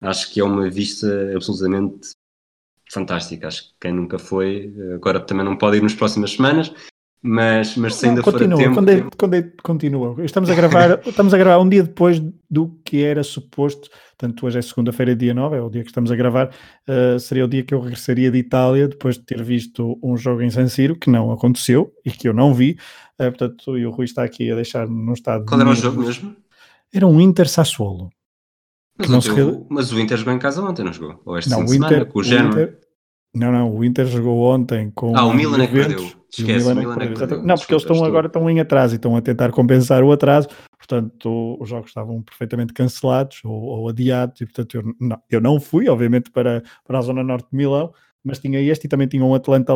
acho que é uma vista absolutamente fantástica. Acho que quem nunca foi, agora também não pode ir nas próximas semanas, mas, mas se ainda continua, for tempo, quando é, quando é, continua. Estamos a gravar, estamos a gravar um dia depois do que era suposto, portanto hoje é segunda-feira, dia 9, é o dia que estamos a gravar, uh, seria o dia que eu regressaria de Itália depois de ter visto um jogo em San Siro, que não aconteceu e que eu não vi, uh, portanto e o Rui está aqui a deixar num estado... Qual era o jogo mesmo? Era um Inter Sassuolo. Mas, se... mas, o Inter jogou em casa ontem, não jogou? Ou este não, o Inter, semana, com o, o Inter, Não, não, o Inter jogou ontem com Ah, o Milan é que perdeu. Esquece, o Milan, é Milan é que perdeu. Não, porque eles estão agora estão em atraso e estão a tentar compensar o atraso. Portanto, os jogos estavam perfeitamente cancelados ou, ou adiados e, portanto, eu não, eu não fui, obviamente, para, para a zona norte de Milão, mas tinha este e também tinha um Atlanta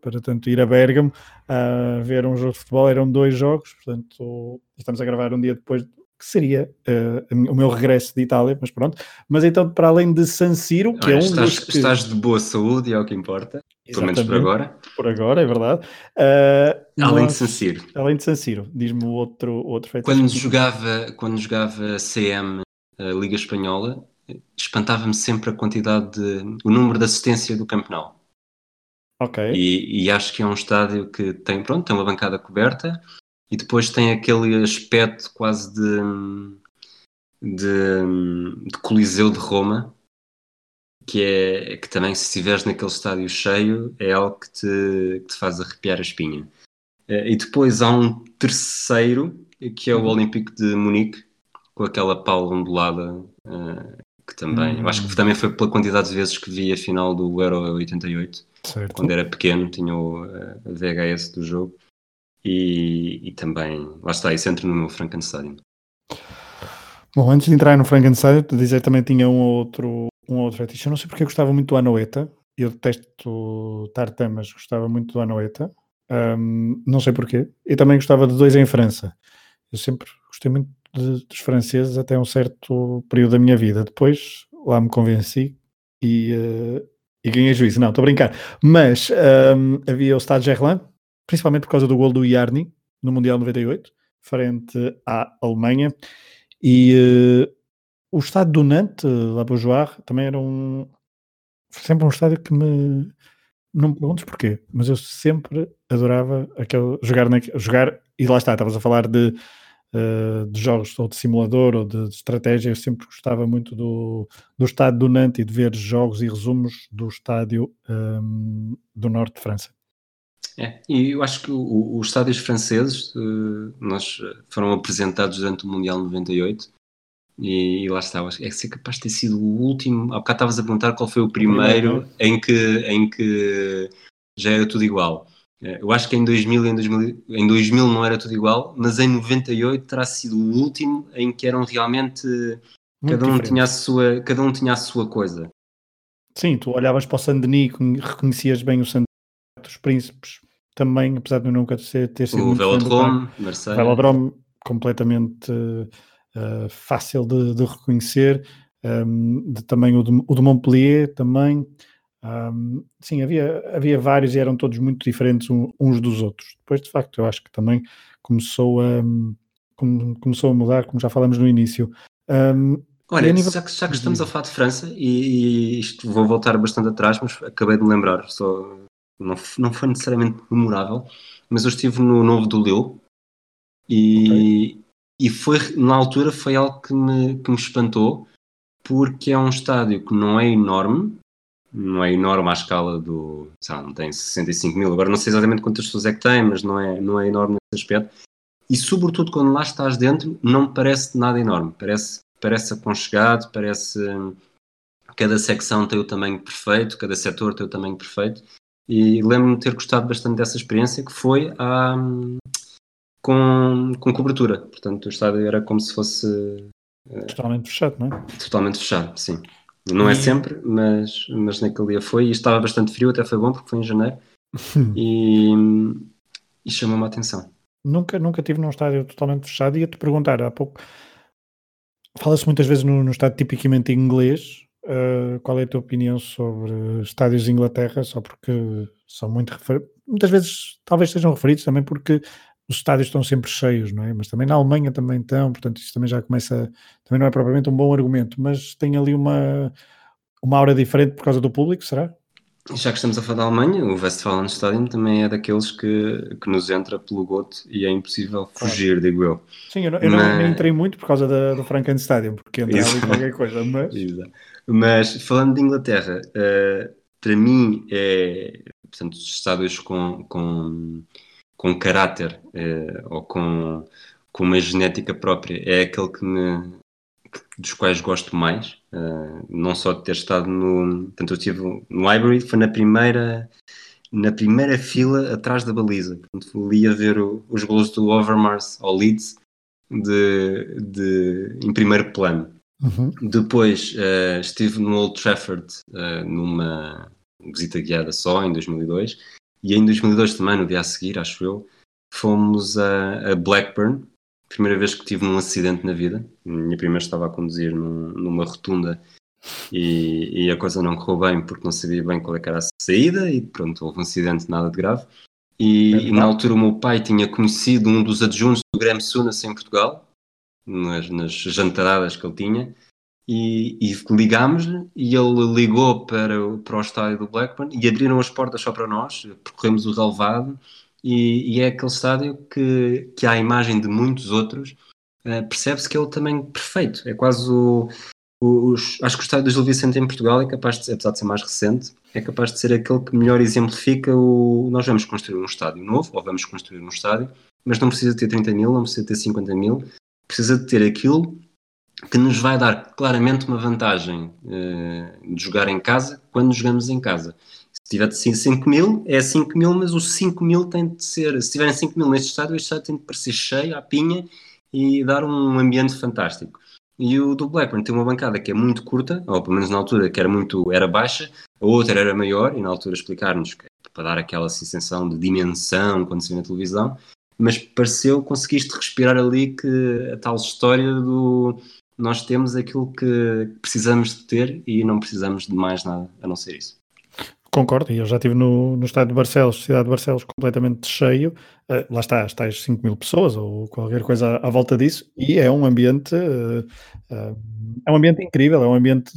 para tanto ir a Bergamo a ver um jogo de futebol. Eram dois jogos, portanto, estamos a gravar um dia depois que seria uh, o meu regresso de Itália, mas pronto. Mas então, para além de San Siro, que Olha, é um estás, dos que... estás de boa saúde, é o que importa, Exatamente. pelo menos por agora. Por agora, é verdade. Uh, além de San Siro. Além de San Siro, diz-me o outro, outro feito. Quando jogava, quando jogava CM, a Liga Espanhola, espantava-me sempre a quantidade de... o número de assistência do Camp Nou. Ok. E, e, acho que é um estádio que tem, pronto, tem uma bancada coberta e depois tem aquele aspecto quase de, de, de Coliseu de Roma, que é que também se estiveres naquele estádio cheio é algo que te, que te faz arrepiar a espinha. Eh, e depois há um terceiro, que é o uhum. Olímpico de Munique, com aquela pala ondulada, eh, que também, eu acho que hum. também foi pela quantidade de vezes que vi a final do Euro 88, certo. quando era pequeno, tinha o a VHS do jogo, e, e também, lá está, isso entra no meu Frankenstein. Bom, antes de entrar no Frankenstein, te dizer também tinha um outro, um outro fetiche. Eu não sei porque eu gostava muito do Anoeta. Eu detesto Tartan, mas gostava muito do Anoeta. Um, não sei porquê. E também gostava de dois em França. Eu sempre gostei muito de, dos franceses até um certo período da minha vida. Depois lá me convenci e, uh, e ganhei juízo. Não, estou a brincar. Mas um, havia o Stade Gerland, principalmente por causa do gol do Yarni no Mundial 98, frente à Alemanha. E uh, o estádio do Nantes, La Beaujoire, também era um sempre um estádio que me não me perguntes porquê, mas eu sempre adorava aquele, jogar, na, jogar e lá está, estavas a falar de, uh, de jogos ou de simulador ou de, de, estratégia, eu sempre gostava muito do, do estádio do Nantes e de ver jogos e resumos do estádio um, ehm, do norte de França. É, e eu acho que o, os estádios franceses uh, nós foram apresentados durante o Mundial 98 e, e lá está, acho que é ser capaz de ter sido o último. Há bocado estavas a perguntar qual foi o primeiro em que, em que já era tudo igual. Eh, eu acho que em 2000, em 2000, em 2000 não era tudo igual, mas em 98 terá sido o último em que eram realmente cada um, tinha a sua, cada um tinha a sua coisa. Sim, tu olhavas para o Saint-Denis e reconhecias bem o Saint-Denis dos Príncipes, também, apesar de nunca ter, ter sido. O Velodrome, Marseille. Velodrome, completamente uh, fácil de, de reconhecer. Um, ehm, de, também o de, o de Montpellier, também. Um, sim, havia, havia vários e eram todos muito diferentes uns dos outros. Depois, de facto, eu acho que também começou a, começou a mudar, como já falamos no início. Um, Olha, nível... já, que, já, que, estamos a falar de França, e, e, isto vou voltar bastante atrás, mas acabei de me lembrar, só não, não foi necessariamente memorável, mas eu estive no Novo do Lille e, okay. e foi, na altura foi algo que me, que me espantou, porque é um estádio que não é enorme, não é enorme à escala do, lá, não tem 65 mil, agora não sei exatamente quantas pessoas é que tem, mas não é, não é enorme nesse aspecto, e sobretudo quando lá estás dentro, não parece nada enorme, parece, parece aconchegado, parece cada secção tem o tamanho perfeito, cada setor tem o tamanho perfeito, e lembro-me de ter gostado bastante dessa experiência, que foi com, com cobertura. Portanto, o estádio era como se fosse. Eh, totalmente fechado, não é? Totalmente fechado, sim. Não é sempre, mas, mas naquele dia foi. E estava bastante frio, até foi bom, porque foi em janeiro. e, e chamou-me a atenção. Nunca, nunca tive num estádio totalmente fechado. Ia-te perguntar há pouco. Fala-se muitas vezes no, no estádio tipicamente inglês, Uh, qual é a tua opinião sobre estádios de Inglaterra? Só porque são muito referidos, muitas vezes talvez sejam referidos também porque os estádios estão sempre cheios, não é? Mas também na Alemanha também estão, portanto isso também já começa, também não é propriamente um bom argumento, mas tem ali uma, uma aura diferente por causa do público, será? Já que estamos a falar da Alemanha, o Westfalenstadion também é daqueles que, que nos entra pelo goto e é impossível fugir, claro. digo eu. Sim, eu, não, eu mas... não entrei muito por causa da, do Frankenstadion, porque entra ali qualquer coisa, mas... Exato. Mas falando de Inglaterra, uh, para mim é portanto, os estádios com, com, com caráter uh, ou com, com uma genética própria é aquele que me, dos quais gosto mais, uh, não só de ter estado no. Portanto, eu estive no Highbury, foi na primeira, na primeira fila atrás da baliza. Portanto, fui a ver o, os gols do Overmars ao Leeds de, de, em primeiro plano. Uhum. Depois uh, estive no Old Trafford uh, numa visita guiada só em 2002 e em 2002 também, no dia a seguir, acho eu, fomos a, a Blackburn primeira vez que tive um acidente na vida. Minha primeira estava a conduzir num, numa rotunda e, e, a coisa não correu bem porque não sabia bem qual é era a saída e pronto, houve um acidente nada de grave. E, é e na altura o meu pai tinha conhecido um dos adjuntos do Grêmio Sunas em Portugal, nas, nas jantaradas que ele tinha, e, e ligámos-lhe e ele ligou para, o, para o estádio do Blackburn e abriram as portas só para nós, percorremos o relevado e, e é aquele estádio que, que à imagem de muitos outros uh, percebe-se que é o tamanho perfeito, é quase o, os, acho que o estádio do Gil Vicente em Portugal é capaz de ser, apesar de ser mais recente, é capaz de ser aquele que melhor exemplifica o. Nós vamos construir um estádio novo, ou vamos construir um estádio, mas não precisa ter 30 mil, não precisa ter 50 mil, precisa de ter aquilo que nos vai dar claramente uma vantagem uh, de jogar em casa quando jogamos em casa. Se tiver 5 mil, é 5 mil, mas os 5 mil tem de ser. Se tiverem 5 mil neste estádio, este estádio tem de parecer cheio, à pinha e dar um ambiente fantástico. E o do Blackburn tem uma bancada que é muito curta, ou pelo menos na altura que era muito era baixa, a outra era maior, e na altura explicar-nos é para dar aquela sensação de dimensão quando se vê na televisão, mas pareceu, conseguiste respirar ali que a tal história do nós temos aquilo que precisamos de ter e não precisamos de mais nada a não ser isso. Concordo, e eu já estive no, no estádio de Barcelos, cidade de Barcelos, completamente cheio. Uh, lá está, está 5 mil pessoas ou qualquer coisa à, à, volta disso, e é um ambiente, uh, uh, é um ambiente incrível, é um ambiente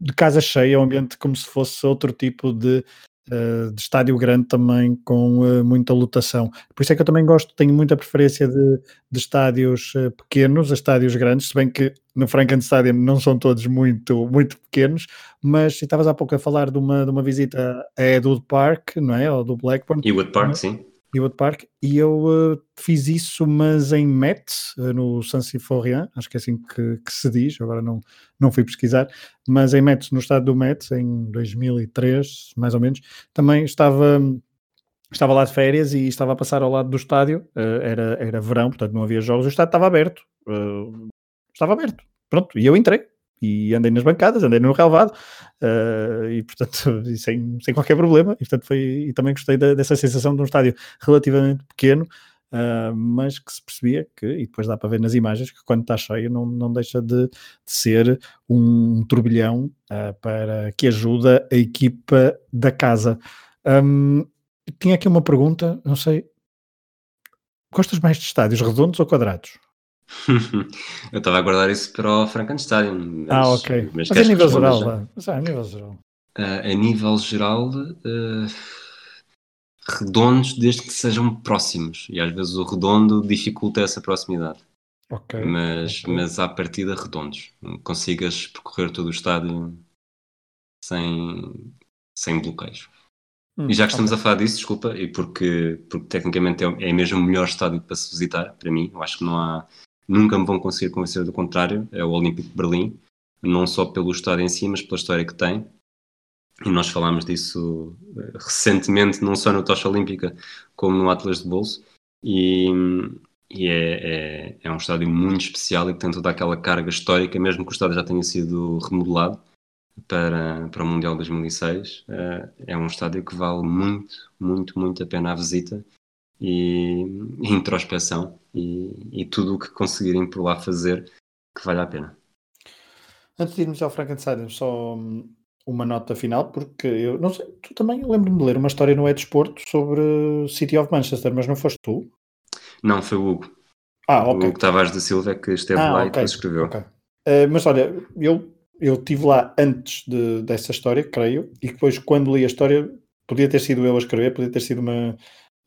de casa cheia, é um ambiente como se fosse outro tipo de uh, de estádio grande também com uh, muita lotação. Por isso é que eu também gosto, tenho muita preferência de, de estádios uh, pequenos a estádios grandes, se bem que no Frankenstein não são todos muito, muito pequenos, mas estavas há pouco a falar de uma, de uma visita a Edwood Park, não é? Ou do Blackburn. Edwood Park, sim. Ewood Park, e eu uh, fiz isso, mas em Metz, uh, no Saint-Symphorien, acho que é assim que, que, se diz, agora não, não fui pesquisar, mas em Metz, no estado do Metz, em 2003, mais ou menos, também estava, estava lá de férias e estava a passar ao lado do estádio, uh, era, era verão, portanto não havia jogos, o estádio estava aberto, estava aberto, pronto, e eu entrei, e andei nas bancadas, andei no relevado uh, e portanto sem, sem qualquer problema e portanto foi e também gostei da, dessa sensação de um estádio relativamente pequeno uh, mas que se percebia que e depois dá para ver nas imagens que quando está cheio não, não deixa de, de ser um turbilhão uh, para que ajuda a equipa da casa um, tinha aqui uma pergunta não sei gostas mais de estádios redondos ou quadrados? eu estava a guardar isso para o Frankenstein. Mas, ah, ok. Mas, mas a nível geral, mas, a nível geral. Uh, a nível geral, uh, redondos desde que sejam próximos. E às vezes o redondo dificulta essa proximidade. Ok. Mas, okay. mas à partida, redondos. Consigas percorrer todo o estádio sem, sem bloqueios. Hum, e já que estamos okay. a falar disso, desculpa, e porque, porque tecnicamente é, é mesmo o melhor estádio para se visitar, para mim, eu acho que não há nunca me vão conseguir convencer do contrário, é o Olímpico de Berlim, não só pelo estádio em si, mas pela história que tem. E nós falámos disso eh, recentemente, não só no Tocha Olímpica, como no Atlas de Bolso. E, e é, é, é, um estádio muito especial e que tem toda aquela carga histórica, mesmo que o estádio já tenha sido remodelado para, para o Mundial 2006. Eh, é um estádio que vale muito, muito, muito a pena a visita e, e introspeção e, e tudo o que conseguirem por lá fazer que vale a pena. Antes de irmos ao Frankenstein, só hum, uma nota final, porque eu não sei, tu também lembro-me de ler uma história no Edesporto sobre City of Manchester, mas não foste tu? Não, foi o Hugo. Ah, ok. O Hugo Tavares da Silva é que esteve ah, lá okay. e depois escreveu. Okay. Uh, mas olha, eu eu estive lá antes de, dessa história, creio, e depois quando li a história, podia ter sido eu a escrever, podia ter sido uma,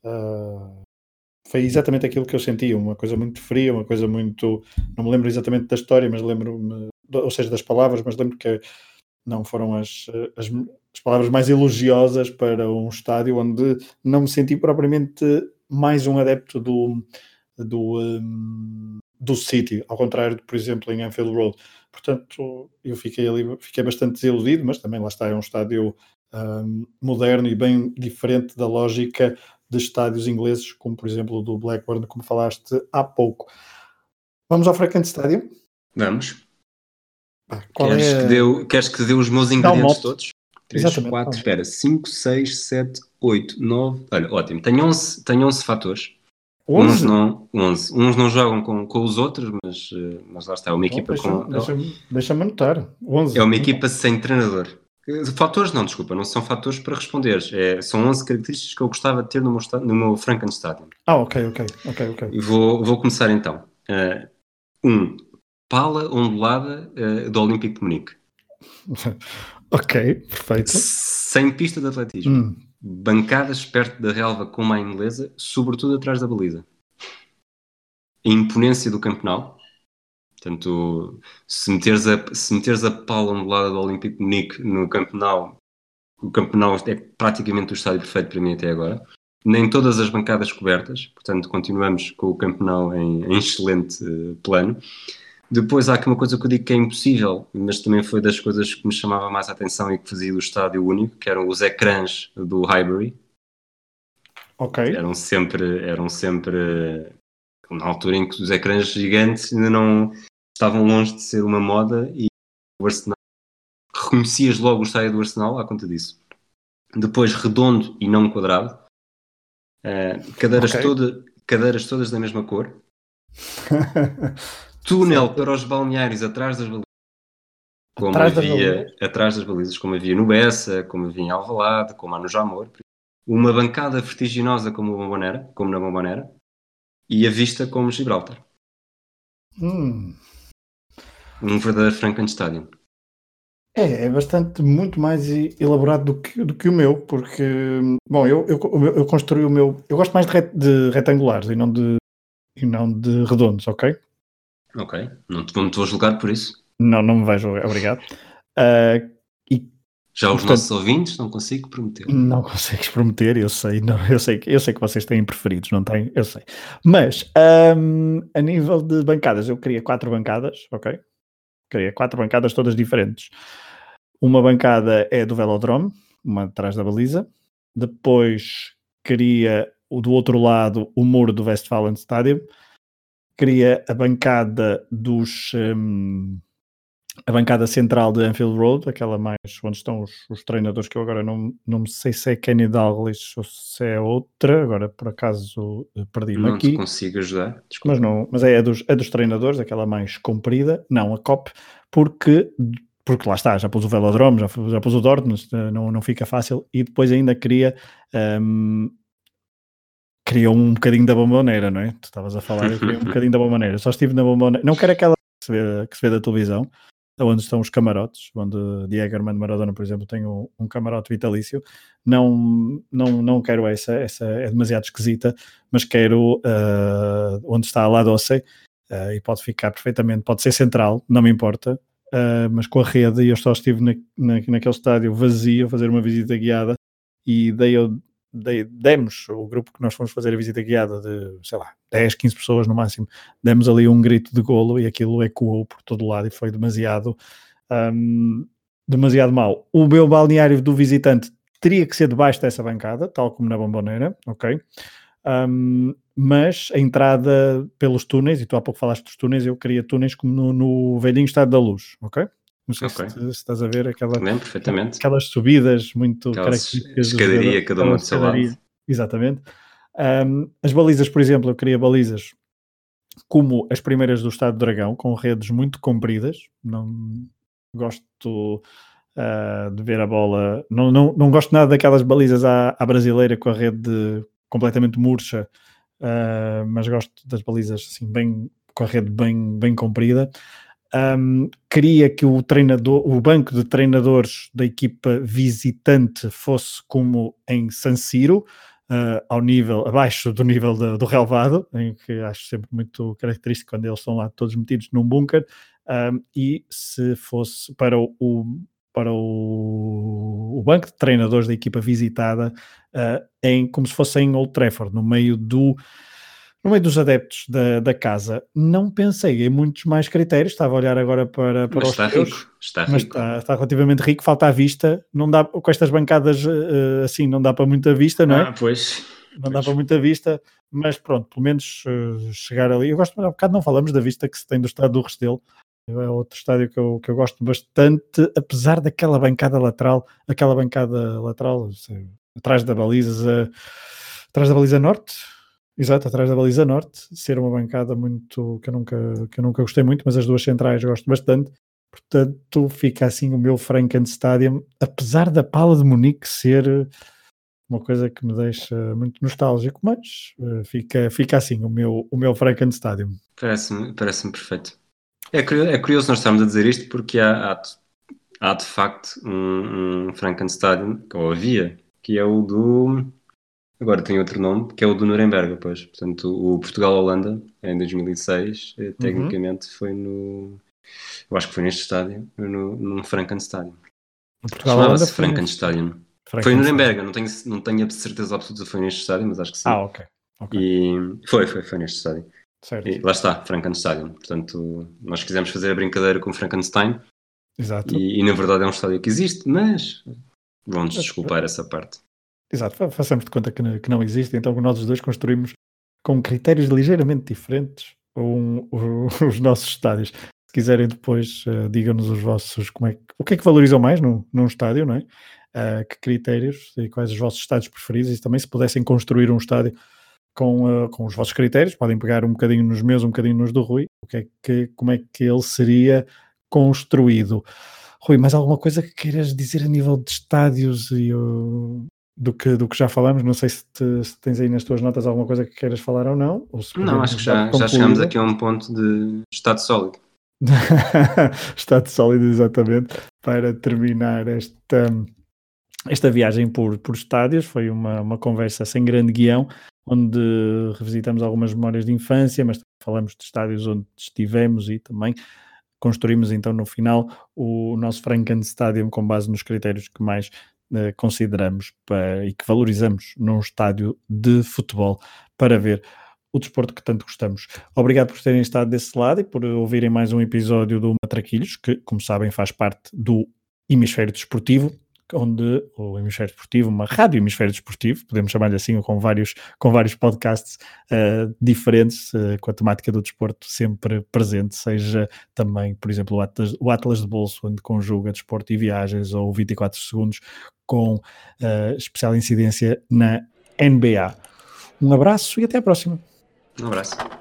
Uh, foi exatamente aquilo que eu sentia, uma coisa muito fria, uma coisa muito. Não me lembro exatamente da história, mas lembro-me, ou seja, das palavras, mas lembro que não foram as, as, as, palavras mais elogiosas para um estádio onde não me senti propriamente mais um adepto do, do, um, do City, ao contrário por exemplo, em Anfield Road. Portanto, eu fiquei ali, fiquei bastante desiludido, mas também lá está, é um estádio um, moderno e bem diferente da lógica de estádios ingleses, como por exemplo o do Blackburn, como falaste há pouco. Vamos ao Frankenstein? Vamos. Ah, queres, é... que deu, queres que dê os meus ingredientes um todos? 3, Exatamente. 4, espera, 5, 6, 7, 8, 9. Olha, ótimo. Tenho 11, tenho 11 fatores. Uns não, 11. Uns não jogam com, com os outros, mas, eh, mas lá está, é uma equipa deixa, com. Deixa-me deixa anotar. 11. É uma equipa sem treinador. Fatores não, desculpa, não são fatores para responder. É, são 11 características que eu gostava de ter no meu, no meu Frankenstein. Ah, ok, ok, ok, ok. Vou, vou começar então. Uh, um, pala ondulada uh, do Olímpico de Munique. ok, perfeito. Sem pista de atletismo. Hum. Bancadas perto da relva como a inglesa, sobretudo atrás da baliza. A imponência do campeonato. Portanto, se meteres a, se meteres a pala ondulada do Olímpico de Munique no campeonato, o campeonato é praticamente o estádio perfeito para mim até agora. Nem todas as bancadas cobertas, portanto, continuamos com o campeonato em, em excelente uh, plano. Depois há aqui uma coisa que eu digo que é impossível, mas também foi das coisas que me chamava mais a atenção e que fazia do estádio único, que eram os ecrãs do Highbury. Ok. Eram sempre, eram sempre na altura em que os ecrãs gigantes ainda não estavam longe de ser uma moda e o Arsenal reconhecias logo o estádio do Arsenal à conta disso. Depois redondo e não quadrado. Uh, cadeiras, okay. toda, cadeiras todas da mesma cor. túnel para os balneários atrás das balizas. Como atrás havia das atrás das balizas, como havia no Bessa, como havia em Alvalade, como há no Jamor. Uma bancada vertiginosa como, Bombonera, como na Bombonera. E a vista como Gibraltar. Hum. Um verdadeiro Frankenstein. É, é bastante, muito mais elaborado do que, do que o meu, porque, bom, eu, eu, eu construí o meu, eu gosto mais de, ret, de retangulares e não de, e não de redondos, ok? Ok, não te, não te vou julgar por isso. Não, não me vais julgar, obrigado. Uh, e, Já os portanto, nossos ouvintes não consigo prometer. Não consegues prometer, eu sei, não, eu sei, eu sei que vocês têm preferidos, não têm? Eu sei. Mas um, a nível de bancadas, eu queria quatro bancadas, ok? Queria quatro bancadas todas diferentes. Uma bancada é do velodrome, uma atrás da baliza. Depois queria do outro lado o muro do Westfalen Stadium cria a bancada dos. Um, a bancada central de Anfield Road, aquela mais onde estão os, os, treinadores, que eu agora não, não sei se é Kenny Dalglish ou se é outra, agora por acaso eh, perdi-me aqui. Não consigo ajudar, Desculpa. Mas, não, mas é a dos, a dos treinadores, aquela mais comprida, não a COP, porque, porque lá está, já pus o Velodrome, já, já pus o Dortmund, eh, não, não fica fácil, e depois ainda queria um, criou um bocadinho da bomboneira, não é? Tu estavas a falar, eu queria um bocadinho da bomboneira. Só estive na bomboneira, não quero aquela que se vê, que se vê da televisão, onde estão os camarotes, onde Diego Armando Maradona, por exemplo, tem um, um, camarote vitalício. Não, não, não quero essa, essa é demasiado esquisita, mas quero uh, onde está a La Doce, uh, e pode ficar perfeitamente, pode ser central, não me importa, uh, mas com a rede, eu só estive na, na, naquele estádio vazio a fazer uma visita guiada e dei, demos, o grupo que nós fomos fazer a visita guiada de, sei lá, 10, 15 pessoas no máximo, demos ali um grito de golo e aquilo ecoou por todo lado e foi demasiado, um, demasiado mal. O meu balneário do visitante teria que ser debaixo dessa bancada, tal como na bomboneira, ok? Um, mas a entrada pelos túneis, e tu há pouco falaste dos túneis, eu queria túneis como no, no velhinho estado da luz, ok? Não sei okay. se, se, estás a ver aquela, perfeitamente. aquelas subidas muito aquelas características. Escadaria, cada uma do seu lado. Exatamente. Um, as balizas, por exemplo, eu queria balizas como as primeiras do Estado Dragão, com redes muito compridas. Não gosto uh, de ver a bola. Não, não, não gosto nada daquelas balizas à, à brasileira com a rede completamente murcha, uh, mas gosto das balizas assim, bem, com a rede bem, bem comprida um, queria que o treinador, o banco de treinadores da equipa visitante fosse como em San Siro, uh, ao nível, abaixo do nível de, do relevado, em que acho sempre muito característico quando eles estão lá todos metidos num bunker, um, e se fosse para o, o para o, o, banco de treinadores da equipa visitada uh, em como se fosse em Old Trafford, no meio do no meio dos adeptos da, da casa, não pensei em muitos mais critérios. Estava a olhar agora para, para mas os está rico, está mas rico. Está, está, relativamente rico, falta a vista. Não dá, com estas bancadas uh, assim, não dá para muita vista, não é? Ah, pois. Não pois. dá para muita vista, mas pronto, pelo menos uh, chegar ali. Eu gosto, há bocado não falamos da vista que se tem do estado do Restelo. É outro estádio que eu, que eu gosto bastante, apesar daquela bancada lateral, aquela bancada lateral, sei, atrás da baliza, atrás da baliza norte, exato, atrás da baliza norte, ser uma bancada muito que eu nunca, que eu nunca gostei muito, mas as duas centrais gosto bastante. Portanto, fica assim o meu Frankenstadium, apesar da Pala de Munique ser uma coisa que me deixa muito nostálgico, mas uh, fica, fica assim o meu, o meu Frankenstadium. Parece-me parece perfeito. É curioso, é curioso nós estarmos a dizer isto porque há, há, há de facto um, um Frankenstadium, ou havia, que é o do. Agora tem outro nome, que é o do Nuremberg, pois. Portanto, o Portugal-Holanda, em 2006, eh, uhum. tecnicamente foi no. Eu acho que foi neste estádio, no, num Frankenstadium. Chamava-se Frankenstadium. Foi no Nuremberg, não tenho, não tenho a certeza absoluta se foi neste estádio, mas acho que sim. Ah, ok. okay. E foi, foi, foi neste estádio. Certo. E lá está, Frankenstein. Portanto, nós quisemos fazer a brincadeira com Frankenstein. Exato. E, e na verdade é um estádio que existe, mas vamos desculpar essa parte. Exato, façamos de conta que, que não existe, então nós os dois construímos com critérios ligeiramente diferentes um, os nossos estádios. Se quiserem depois, uh, digam-nos os vossos, como é, o que é que valorizam mais num, num estádio, não é? Uh, que critérios e quais os vossos estádios preferidos e também se pudessem construir um estádio com, uh, com os vossos critérios, podem pegar um bocadinho nos meus, um bocadinho nos do Rui, o que é que, como é que ele seria construído. Rui, mais alguma coisa que queiras dizer a nível de estádios e do, que, do que já falamos? Não sei se, te, se, tens aí nas tuas notas alguma coisa que queiras falar ou não. Ou não, acho que já, já chegamos aqui a um ponto de estado sólido. estado sólido, exatamente, para terminar esta, esta viagem por, por estádios. Foi uma, uma conversa sem grande guião, onde revisitamos algumas memórias de infância, mas falamos de estádios onde estivemos e também construímos então no final o nosso Frankenstadium com base nos critérios que mais uh, consideramos para, e que valorizamos num estádio de futebol para ver o desporto que tanto gostamos. Obrigado por terem estado desse lado e por ouvirem mais um episódio do Matraquilhos, que, como sabem, faz parte do Hemisfério Desportivo, onde o Hemisfério Desportivo, uma rádio Hemisfério Desportivo, podemos chamar-lhe assim, com vários, com vários podcasts uh, diferentes, uh, com a temática do desporto sempre presente, seja também, por exemplo, o Atlas, o Atlas de Bolso, onde conjuga desporto e viagens, ou 24 segundos, com uh, especial incidência na NBA. Um abraço e até à próxima. Um abraço.